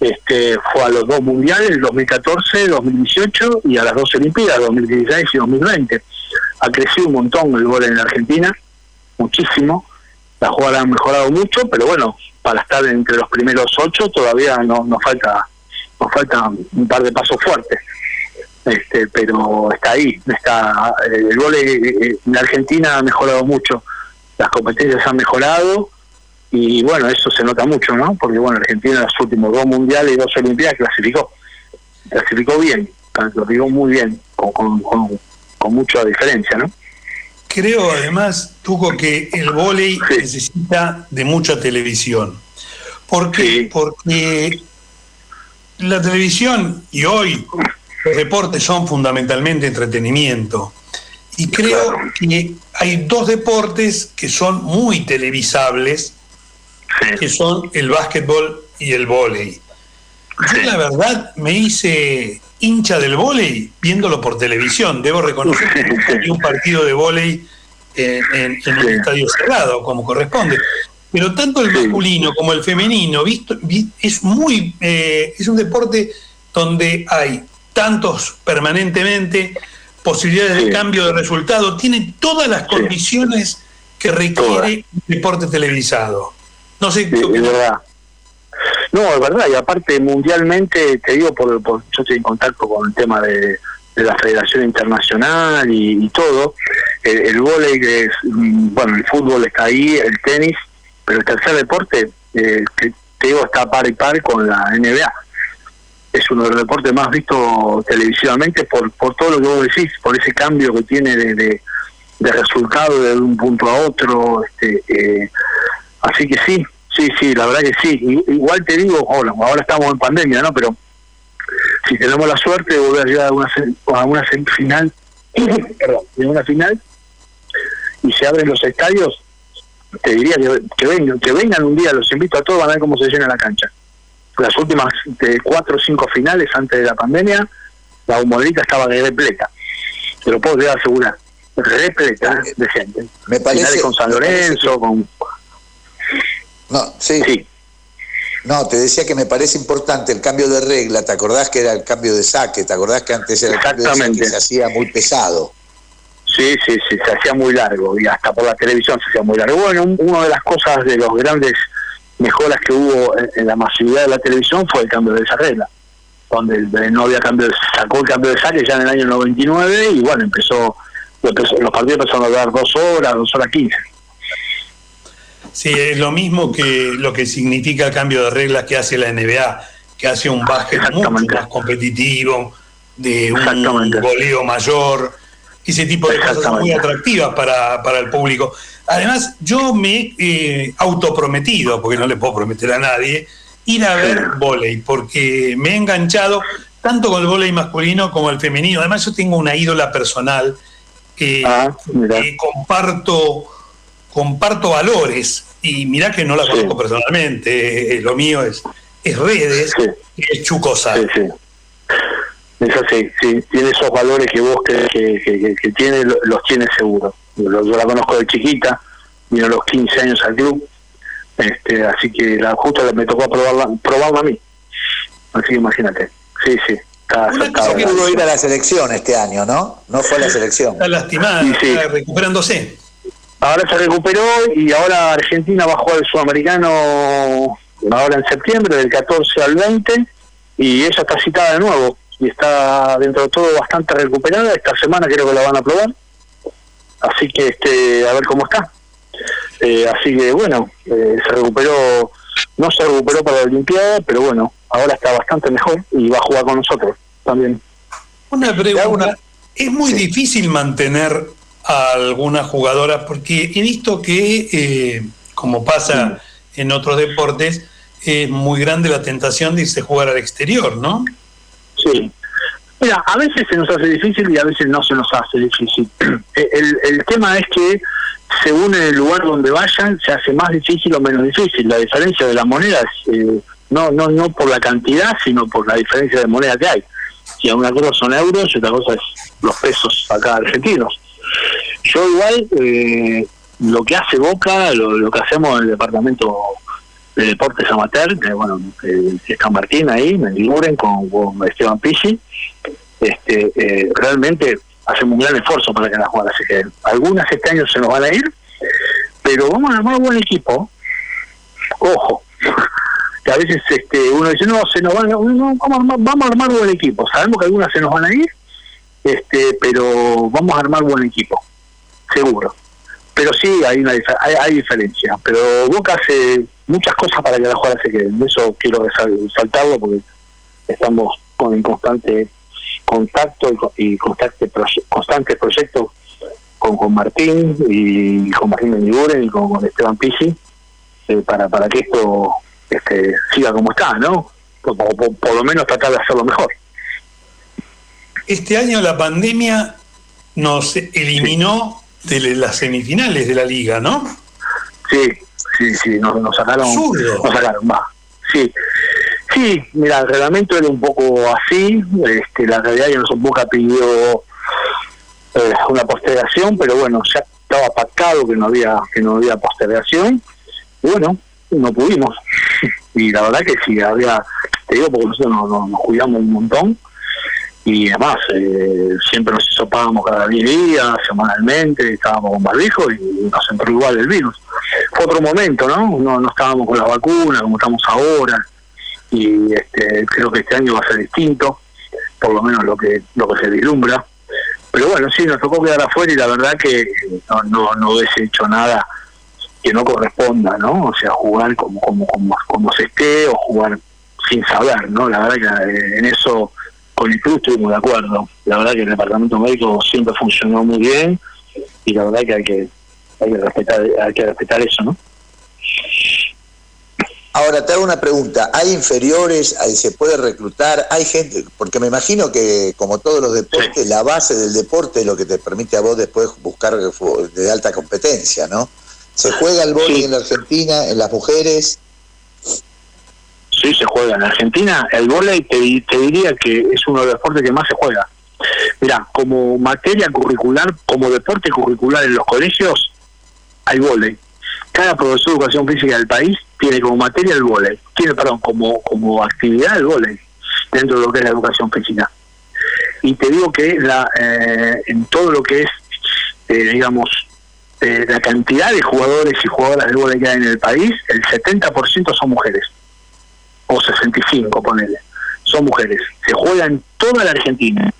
este, fue a los dos mundiales, el 2014, 2018 y a las dos Olimpiadas, 2016 y 2020. Ha crecido un montón el gol en Argentina, muchísimo. Las jugadas han mejorado mucho, pero bueno, para estar entre los primeros ocho todavía no, nos falta nos falta un par de pasos fuertes. Este, pero está ahí, está el vóley en Argentina ha mejorado mucho, las competencias han mejorado y bueno, eso se nota mucho, ¿no? Porque bueno, Argentina en los últimos dos mundiales y dos olimpiadas clasificó, clasificó bien, clasificó muy bien, con, con, con, con mucha diferencia, ¿no?
Creo además, Tuco, que el vóley necesita de mucha televisión. ¿Por qué? Porque la televisión y hoy los deportes son fundamentalmente entretenimiento. Y creo que hay dos deportes que son muy televisables, que son el básquetbol y el vóley. Yo la verdad me hice hincha del vóley viéndolo por televisión. Debo reconocer que hay un partido de vóley en, en, un estadio cerrado, como corresponde. Pero tanto el masculino como el femenino visto, es muy eh, es un deporte donde hay tantos permanentemente posibilidades de cambio de resultado, tiene todas las condiciones que requiere un deporte televisado. No sé,
es verdad. No, es verdad, y aparte mundialmente, te digo, por, yo estoy en contacto con el tema de, la Federación Internacional y, todo, el, el vóley, es, mm, bueno, el fútbol está ahí, el tenis, pero el tercer deporte, eh, te, digo, está par y par con la NBA. Es uno de los deportes más vistos televisivamente por, por todo lo que vos decís, por ese cambio que tiene de, de, resultado de un punto a otro. Este, eh, así que sí, sí, sí, la verdad que sí. Igual te digo, ahora, estamos en pandemia, ¿no? Pero si tenemos la suerte de volver a llegar a una, a una semifinal, perdón, de una final, y se abren los estadios, te diría que, vengan, que vengan un día, los invito a todos a ver cómo se llena la cancha. Las últimas de cuatro o cinco finales antes de la pandemia, la humorita estaba repleta. Te lo puedo asegurar. Repleta de gente.
Me parece,
finales con San Lorenzo, con...
No, sí. No, te decía que me parece importante el cambio de regla. ¿Te acordás que era el cambio de saque? ¿Te acordás que antes era el cambio de saque se hacía muy pesado?
Sí, sí, sí, se hacía muy largo y hasta por la televisión se hacía muy largo. Bueno, una de las cosas de los grandes mejoras que hubo en, la masividad de la televisión fue el cambio de esa regla, donde no había cambio, sacó el cambio de saque ya en el año 99 y bueno, empezó, los partidos empezaron a dar dos horas, dos horas quince.
Sí, es lo mismo que lo que significa el cambio de reglas que hace la NBA, que hace un básquet mucho más competitivo, de un goleo mayor, ese tipo de cosas muy atractivas para, para el público. Además, yo me he eh, autoprometido, porque no le puedo prometer a nadie, ir a ver volei, porque me he enganchado tanto con el volei masculino como el femenino. Además, yo tengo una ídola personal que, ah, comparto, comparto valores, y mirá que no la conozco personalmente, eh, lo mío es, es redes, es Chucosa.
Es así, sí, tiene esos valores que vos crees que, que, tiene, los tiene seguro. Yo, la conozco de chiquita, vino a los 15 años al club, este, así que la, justo me tocó probarla, probarla a mí. Así que imagínate, sí, sí.
Está, Una cosa que pudo ir a la selección este año, ¿no? No fue a la selección.
Está lastimada, está recuperándose.
Ahora se recuperó y ahora Argentina va a jugar el sudamericano ahora en septiembre, del 14 al 20, y ella está citada de nuevo y está dentro de todo bastante recuperada. Esta semana creo que la van a probar. Así que este a ver cómo está. Eh, así que bueno, eh, se recuperó, no se recuperó para la Olimpiada, pero bueno, ahora está bastante mejor y va a jugar con nosotros también.
Una pregunta, es muy difícil mantener a alguna jugadora porque he visto que, eh, como pasa en otros deportes, es muy grande la tentación de irse a jugar al exterior, ¿no?
Sí. Mira, a veces se nos hace difícil y a veces no se nos hace difícil. El, el tema es que según el lugar donde vayan se hace más difícil o menos difícil. La diferencia de las monedas, eh, no, no, no por la cantidad, sino por la diferencia de moneda que hay. Si una cosa son euros y otra cosa es los pesos acá argentinos. Yo igual, eh, lo que hace Boca, lo, que hacemos en el departamento de deportes amateur, que bueno, Martín ahí, me figuren con, Esteban Pizzi, este, eh, realmente hacemos un gran esfuerzo para que las jugadas se queden. Algunas este año se nos van a ir, pero vamos a armar un buen equipo. Ojo, que a veces este, uno dice, no, se nos van vamos, a armar, vamos a armar un buen equipo. Sabemos que algunas se nos van a ir, este, pero vamos a armar buen equipo, seguro. Pero sí hay una hay, hay diferencia. Pero Boca hace muchas cosas para que la jugada se quede. Eso quiero resal- resaltarlo porque estamos con en constante contacto y, co- y constante proye- constante proyecto con, con Martín y con Martín Mendiguren y con, con Esteban Pisi eh, para, para que esto este, siga como está, ¿no? Por, por- por lo menos tratar de hacerlo mejor.
Este año la pandemia nos eliminó de las semifinales de la liga, ¿no?
Sí, sí, sí, nos, nos sacaron, nos sacaron, va. Sí, sí, mira, el reglamento era un poco así, este, la realidad que nos Boca pidió eh, una postergación, pero bueno, ya estaba pactado que no había que no había postergación, y bueno, no pudimos. Y la verdad que sí, había, te digo porque nosotros nos, nos- nos cuidamos un montón, y además eh, siempre nos hisopábamos cada 10 días, semanalmente, estábamos con barbijo y nos entró igual el virus. Fue otro momento, ¿no? No, no estábamos con las vacunas como estamos ahora y este, creo que este año va a ser distinto, por lo menos lo que lo que se vislumbra. Pero bueno, sí, nos tocó quedar afuera y la verdad que no, no, no hubiese hecho nada que no corresponda, ¿no? O sea, jugar como, como, como, como se esté o jugar sin saber, ¿no? La verdad que eh, en eso con el club estuvimos de acuerdo. La verdad que el departamento médico siempre funcionó muy bien y la verdad que hay que, hay que respetar hay que respetar eso, ¿no?
Ahora te hago una pregunta, ¿hay inferiores? ¿Hay- ¿Se puede reclutar? ¿Hay gente? Porque me imagino que como todos los deportes, la base del deporte es lo que te permite a vos después buscar de alta competencia, ¿no? ¿Se juega el vóley en la Argentina, en las mujeres?
En Argentina. El vóley te, di- te diría que es uno de los deportes que más se juega. Mira, como materia curricular, como deporte curricular en los colegios, hay vóley. Cada profesor de educación física del país tiene como materia el vóley. Tiene, perdón, como, como actividad el vóley dentro de lo que es la educación física. Y te digo que la, eh, en todo lo que es, eh, digamos, eh, la cantidad de jugadores y jugadoras de vóley que hay en el país, el 70% son mujeres o 65, ponele. Son mujeres. Se juega en toda la Argentina.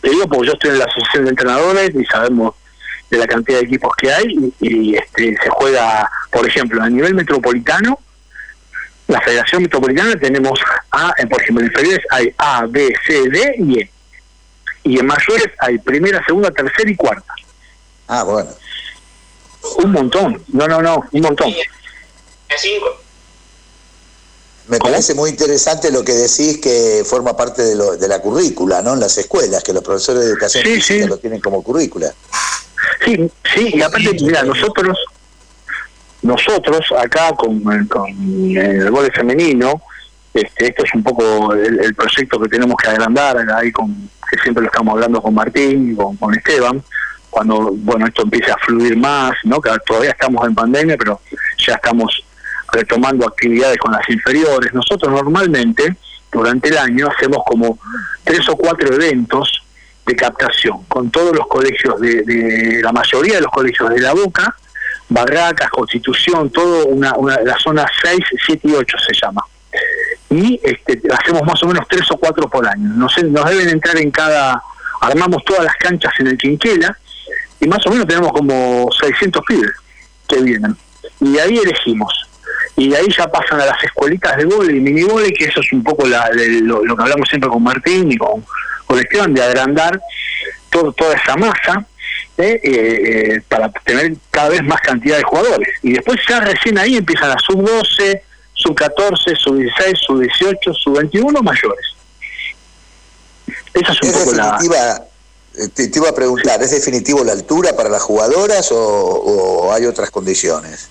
Te digo porque yo estoy en la asociación de entrenadores y sabemos de la cantidad de equipos que hay y, y, este, se juega, por ejemplo, a nivel metropolitano, la Federación Metropolitana tenemos A, en, por ejemplo, en inferiores hay A, B, C, D y E. Y en mayores hay primera, segunda, tercera y cuarta.
Ah, bueno.
Un montón. No, no, no, un montón.
Me parece muy interesante lo que decís que forma parte de, lo- de la currícula, ¿no? En las escuelas, que los profesores de educación
Sí,
física
sí.
lo tienen como currícula.
Sí, sí, y aparte, mira, nosotros, nosotros acá con, con el vóley femenino, este, esto es un poco el, el proyecto que tenemos que agrandar, ahí con, que siempre lo estamos hablando con Martín y con, con Esteban, cuando bueno esto empiece a fluir más, ¿no? que todavía estamos en pandemia, pero ya estamos retomando actividades con las inferiores. Nosotros normalmente durante el año hacemos como tres o cuatro eventos de captación con todos los colegios de, de la mayoría de los colegios de la Boca, Barracas, Constitución, todo una, una la zona 6, 7 y 8 se llama. Y este, hacemos más o menos tres o cuatro por año. Nos, nos deben entrar en cada, armamos todas las canchas en el Quinquela y más o menos tenemos como 600 pibes que vienen. Y ahí elegimos. Y de ahí ya pasan a las escuelitas de vóley y mini vóley, que eso es un poco la, de lo, lo que hablamos siempre con Martín y con, con Esteban, de agrandar todo, toda esa masa ¿eh? Eh, eh, para tener cada vez más cantidad de jugadores. Y después ya recién ahí empiezan las sub-12, sub-14, sub-16, sub-18, sub-21 mayores. Esa es un
¿Es
poco la...
te, te iba a preguntar, ¿es definitivo la altura para las jugadoras o, o hay otras condiciones?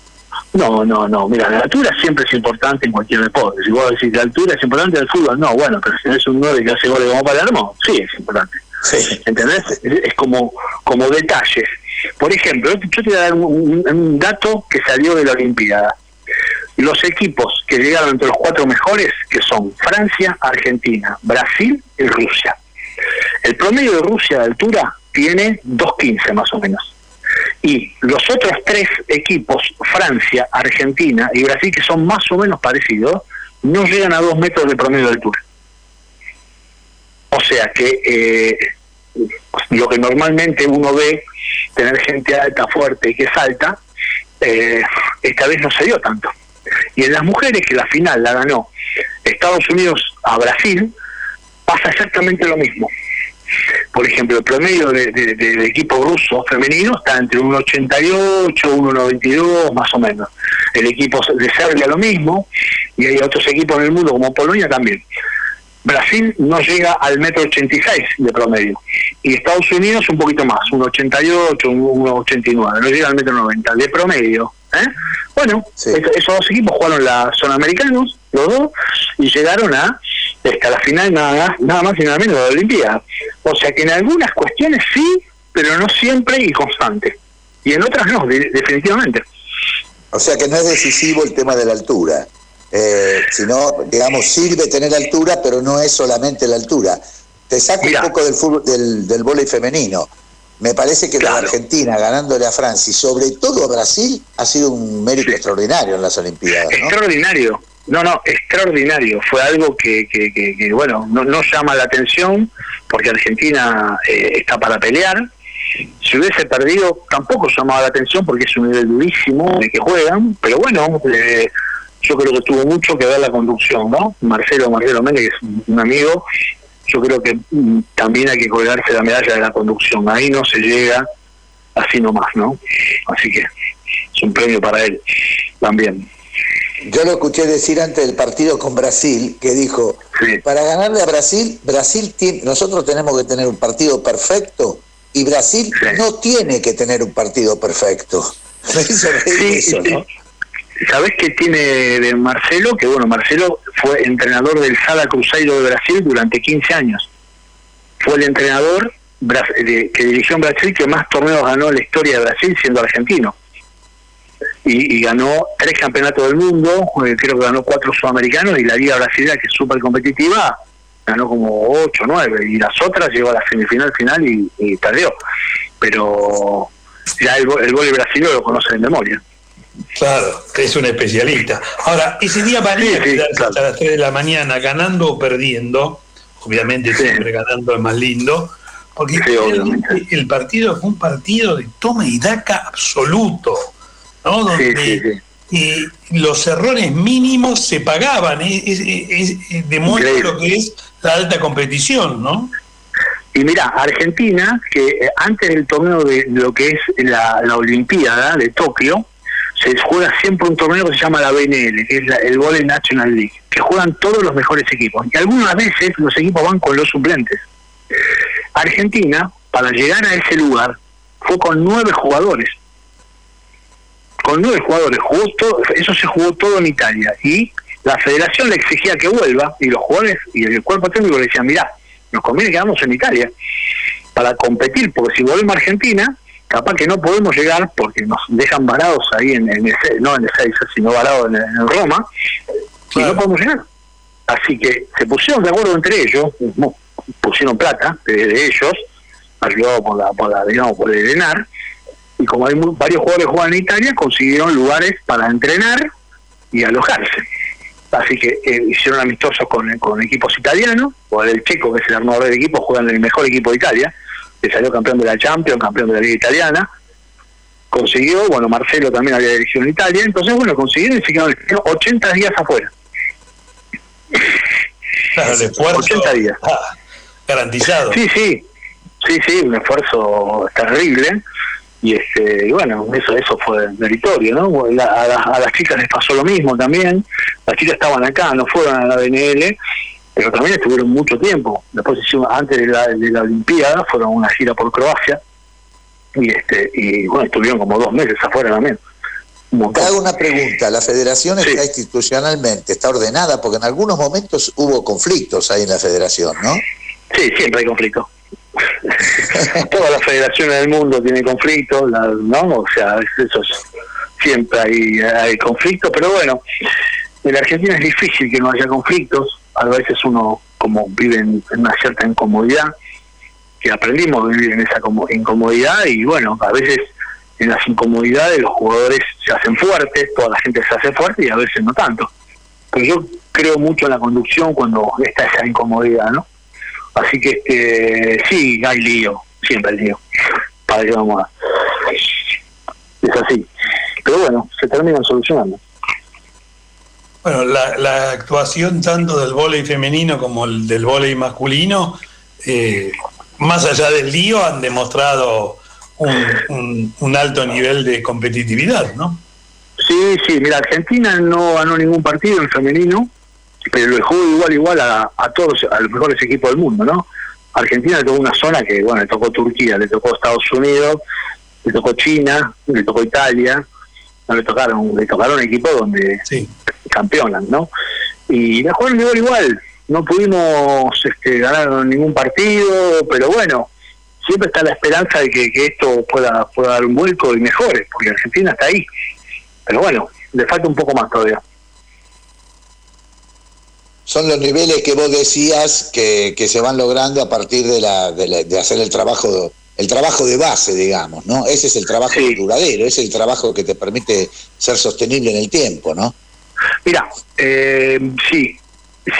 No, no, no. Mira, la altura siempre es importante en cualquier deporte. Si vos decís la altura es importante en el fútbol, no, bueno, pero si tenés un 9 que hace goles como Palermo, sí es importante. ¿Entendés? Es, es como, como detalles. Por ejemplo, yo te voy a dar un, un- un dato que salió de la Olimpiada. Los equipos que llegaron entre los cuatro mejores, que son Francia, Argentina, Brasil y Rusia. El promedio de Rusia de altura tiene 2.15 más o menos. Y los otros tres equipos, Francia, Argentina y Brasil, que son más o menos parecidos, no llegan a dos metros de promedio de altura. O sea que eh, lo que normalmente uno ve, tener gente alta, fuerte y que salta, eh, esta vez no se dio tanto. Y en las mujeres, que la final la ganó Estados Unidos a Brasil, pasa exactamente lo mismo. Por ejemplo, el promedio de- de- del equipo ruso femenino está entre 1,88, 1,92 más o menos. El equipo de Serbia lo mismo, y hay otros equipos en el mundo como Polonia también. Brasil no llega al metro 86 de promedio y Estados Unidos un poquito más, 1,88, 1,89, no llega al metro 90 de promedio. ¿eh? Bueno, es- esos dos equipos jugaron la zona americanos, los dos, y llegaron a hasta la final nada más, nada más y nada menos de la Olimpiada. O sea que en algunas cuestiones sí, pero no siempre y constante. Y en otras no, de- definitivamente.
O sea que no es decisivo el tema de la altura, eh, sino, digamos, sirve tener altura, pero no es solamente la altura. Te saco un poco del fútbol, del, del vóley femenino. Me parece que la Argentina ganándole a Francia y sobre todo a Brasil ha sido un mérito extraordinario en las Olimpiadas. ¿no?
Extraordinario. No, no, extraordinario. Fue algo que, que, que- bueno, no, llama la atención porque Argentina eh, está para pelear. Si hubiese perdido, tampoco llamaba la atención porque es un nivel durísimo de que juegan. Pero bueno, eh, yo creo que tuvo mucho que ver la conducción, ¿no? Marcelo, Marcelo Méndez, que es un- un amigo, yo creo que mm, también hay que colgarse la medalla de la conducción. Ahí no se llega así nomás, ¿no? Así que es un premio para él también.
Yo lo escuché decir antes del partido con Brasil, que dijo, para ganarle a Brasil, Brasil tiene, nosotros tenemos que tener un partido perfecto y Brasil no tiene que tener un partido perfecto. Me hizo reír eso, ¿no?
¿Sabés qué tiene de Marcelo? Que bueno, Marcelo fue entrenador del Sada Cruzeiro de Brasil durante 15 años. Fue el entrenador que dirigió en Brasil que más torneos ganó en la historia de Brasil siendo argentino. Y, y ganó tres campeonatos del mundo, eh, creo que ganó cuatro sudamericanos y la liga brasileña que es súper competitiva ganó como ocho, nueve y las otras llegó a la semifinal final y, y perdió. Pero ya el, el vóley brasileño lo conoce de memoria.
Claro, es un especialista. Ahora, ese día valía quedarse hasta las 3 de la mañana ganando o perdiendo. Obviamente siempre ganando es más lindo. Porque el partido fue un partido de toma y daca absoluto. ¿No? Donde eh, los errores mínimos se pagaban. Es, es- es- es- demuestra
Increíble.
lo que es la alta competición, ¿no?
Y mira, Argentina, que eh, antes del torneo de lo que es la, la Olimpiada de Tokio, se juega siempre un torneo que se llama la BNL, que es la- el Volley National League, que juegan todos los mejores equipos. Y algunas veces los equipos van con los suplentes. Argentina, para llegar a ese lugar, fue con nueve jugadores. Con nueve jugadores. Jugó todo, eso se jugó todo en Italia. Y la federación le exigía que vuelva, y los jugadores y el cuerpo técnico le decían, mirá, nos conviene quedarnos en Italia para competir, porque si volvemos a Argentina, capaz que no podemos llegar porque nos dejan varados ahí en, en no en Ezeiza, sino varados en, en Roma, y no podemos llegar. Así que se pusieron de acuerdo entre ellos, pusieron plata de, de ellos, ayudado por la, por la, digamos, por el ENAR, y como hay mu- varios jugadores que juegan en Italia, consiguieron lugares para entrenar y alojarse. Así que eh, hicieron amistosos con, con equipos italianos, o el checo, que es el armador del equipo, juegan en el mejor equipo de Italia, que salió campeón de la Champions, campeón de la Liga Italiana. Consiguió, bueno, Marcelo también había dirigido en Italia, entonces, bueno, consiguieron y se quedaron 80 días afuera.
Claro, el esfuerzo
80 días.
ah, garantizado.
Sí, sí, sí, sí, un esfuerzo terrible. Y este, y bueno, eso eso fue meritorio, ¿no? La- a, las- a las chicas les pasó lo mismo también. Las chicas estaban acá, no fueron a la BNL, pero también estuvieron mucho tiempo. Después antes de la, de la Olimpiada, fueron a una gira por Croacia. Y este, y bueno, estuvieron como dos meses afuera también.
Te hago una pregunta. La federación está institucionalmente, está ordenada, porque en algunos momentos hubo conflictos ahí en la federación, ¿no?
Sí, siempre hay conflicto. Todas las federaciones del mundo tienen conflictos, ¿no? O sea, es- eso es- siempre hay, hay conflictos, pero bueno, en la Argentina es difícil que no haya conflictos. A veces uno, como vive en, en una cierta incomodidad, que aprendimos a vivir en esa como- incomodidad y bueno, a veces en las incomodidades los jugadores se hacen fuertes, toda la gente se hace fuerte y a veces no tanto. Pero yo creo mucho en la conducción cuando está esa incomodidad, ¿no? Así que este, sí, hay lío, siempre hay lío. Para que vamos a... Es así. Pero bueno, se terminan solucionando.
Bueno, la, la actuación tanto del vóley femenino como el del vóley masculino, eh, más allá del lío, han demostrado un, un- un alto nivel de competitividad, ¿no?
Sí, sí, mira, Argentina no ganó ningún partido en femenino, pero le jugó igual igual a, a todos, a los mejores equipos del mundo, ¿no? Argentina le tocó una zona que, bueno, le tocó Turquía, le tocó Estados Unidos, le tocó China, le tocó Italia, no le tocaron, le tocaron equipos donde campeonan, ¿no? Y la jugaron igual igual, no pudimos este, ganar ningún partido, pero bueno, siempre está la esperanza de que, que esto pueda, pueda dar un vuelco y mejore, porque Argentina está ahí. Pero bueno, le falta un poco más todavía.
Son los niveles que vos decías que, que se van logrando a partir de, la, de, la- de hacer el trabajo el trabajo de base, digamos, ¿no? Ese es el trabajo duradero, ese es el trabajo que te permite ser sostenible en el tiempo, ¿no?
Mira, eh, sí,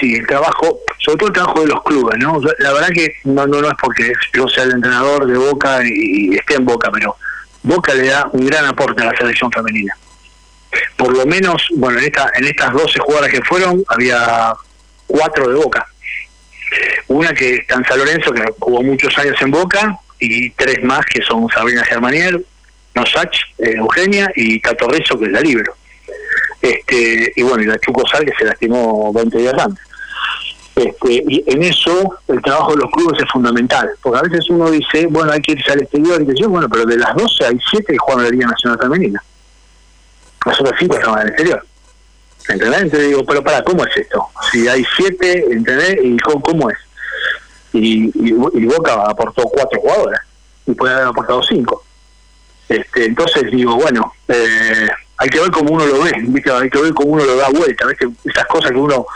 sí, el trabajo, sobre todo el trabajo de los clubes, ¿no? La verdad que no, no, no es porque yo sea el entrenador de Boca y, y esté en Boca, pero Boca le da un gran aporte a la selección femenina. Por lo menos, bueno, en, esta, en estas 12 jugadoras que fueron, había cuatro de Boca. Una que está en Lorenzo, que jugó muchos años en Boca, y tres más que son Sabrina Germanier, Nosach, eh, Eugenia y Tato que es la libro. Este, y bueno, y la Chuco Sal, que se lastimó 20 días antes. Este, y en eso el trabajo de los clubes es fundamental, porque a veces uno dice, bueno, hay que irse al exterior, y yo, bueno, pero de las 12 hay 7 que juegan la Liga Nacional Femenina. Las otras 5 estaban en el exterior. ¿Entendés? Entonces digo, pero para, ¿cómo es esto? Si hay 7, ¿entendés? ¿Y cómo, cómo es? Y, y, y Boca aportó 4 jugadoras, y puede haber aportado 5. Este, entonces digo, bueno, eh, hay que ver cómo uno lo ve, ¿viste? hay que ver cómo uno lo da vuelta, ¿viste? esas cosas que uno,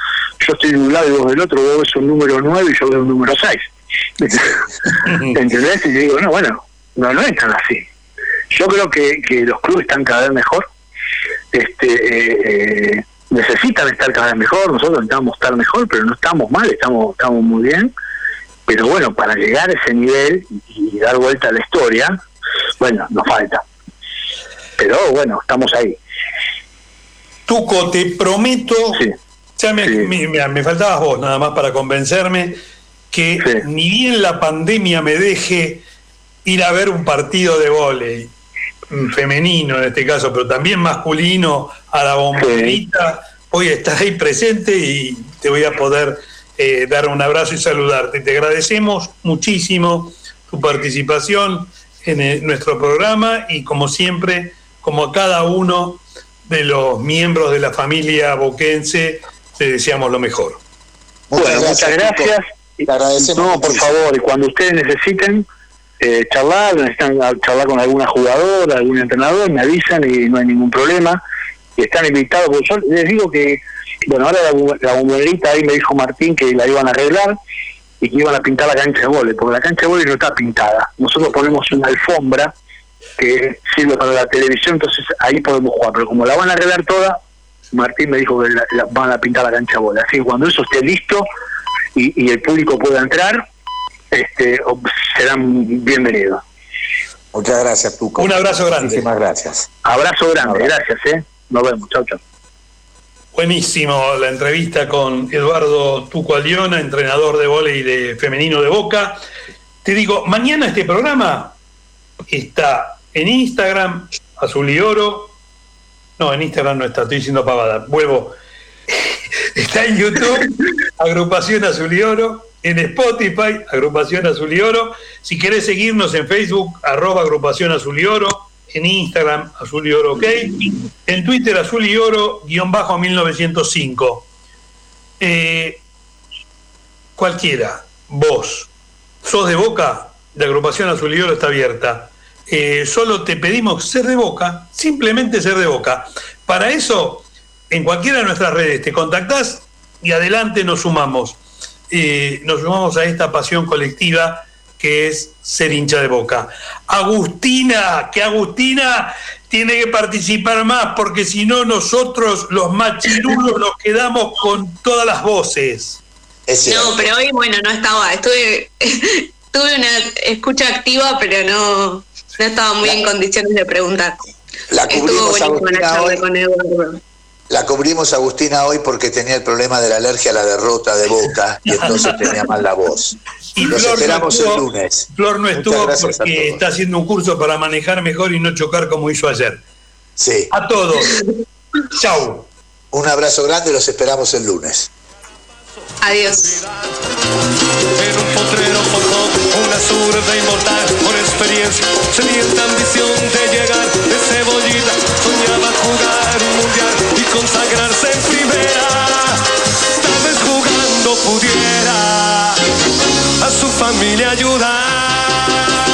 yo estoy de un lado y vos del otro, vos ves un número 9 y yo veo un número 6. ¿Entendés? Y digo, no, bueno, no, no es tan así. Yo creo que, que los clubes están cada vez mejor, este eh, eh, necesitan estar cada vez mejor, nosotros necesitamos estar mejor, pero no estamos mal, estamos, estamos muy bien. Pero bueno, para llegar a ese nivel y, y dar vuelta a la historia, bueno, nos falta. Pero bueno, estamos ahí.
Tuco, te prometo, ya me, me- faltabas vos nada más para convencerme que ni bien la pandemia me deje ir a ver un partido de vóley femenino en este caso, pero también masculino a la bomberita, voy a estar ahí presente y te voy a poder eh, dar un abrazo y saludarte. Te agradecemos muchísimo tu participación en eh, nuestro programa y como siempre, como a cada uno de los miembros de la familia boquense, te deseamos lo mejor.
bueno, muchas gracias. Y- no, por favor, y cuando ustedes necesiten eh, charlar, necesitan charlar con alguna jugadora, algún entrenador, me avisan y no hay ningún problema. Y están invitados, porque yo les digo que, bueno, ahora la, la ahí me dijo Martín que la iban a arreglar y que iban a pintar la cancha de vóley, porque la cancha de vóley no está pintada. Nosotros ponemos una alfombra que sirve para la televisión, entonces ahí podemos jugar, pero como la van a arreglar toda, Martín me dijo que la- van a pintar la cancha de vóley. Así que cuando eso esté listo y, y el público pueda entrar, este, serán bienvenidos.
Muchas gracias, Tuco.
Un abrazo grande.
Muchísimas gracias.
Abrazo grande, gracias, ¿eh? Nos vemos, chao, chao.
Buenísimo la entrevista con Eduardo Tuco Aliona, entrenador de vóley de femenino de Boca. Te digo, mañana este programa está en Instagram, Azul y Oro. No, en Instagram no está, estoy diciendo pavada. Vuelvo. Está en YouTube, Agrupación Azul y Oro. En Spotify, Agrupación Azul y Oro. Si querés seguirnos en Facebook, arroba Agrupación Azul y Oro. En Instagram, Azul y Oro, ok. En Twitter, Azul y Oro, guion bajo 1905. Eh, cualquiera, vos, sos de Boca, la agrupación Azul y Oro está abierta. Eh, solo te pedimos ser de Boca, simplemente ser de Boca. Para eso, en cualquiera de nuestras redes te contactás y adelante nos sumamos. Eh, nos sumamos a esta pasión colectiva que es ser hincha de Boca. Agustina, que Agustina tiene que participar más, porque si no nosotros los machirulos nos quedamos con todas las voces.
No, pero hoy, bueno, no estaba. Estuve, tuve una escucha activa, pero no, no estaba muy en condiciones de preguntar.
La
Estuvo buenísima la charla
hoy,
con Eduardo.
La cubrimos Agustina hoy porque tenía el problema de la alergia a la derrota de Boca y entonces tenía mal la voz.
Y
Los
Flor no
esperamos
estuvo-
el lunes.
Flor no estuvo porque está haciendo un curso para manejar mejor y no chocar como hizo ayer.
Sí.
A todos. Chau.
Un abrazo grande, los esperamos el lunes.
Adiós.
En un potrero forjó una zurda inmortal con experiencia, sedienta ambición de llegar de cebollita. Soñaba jugar un mundial consagrarse en primera. Tal vez jugando pudiera a su familia ayudar.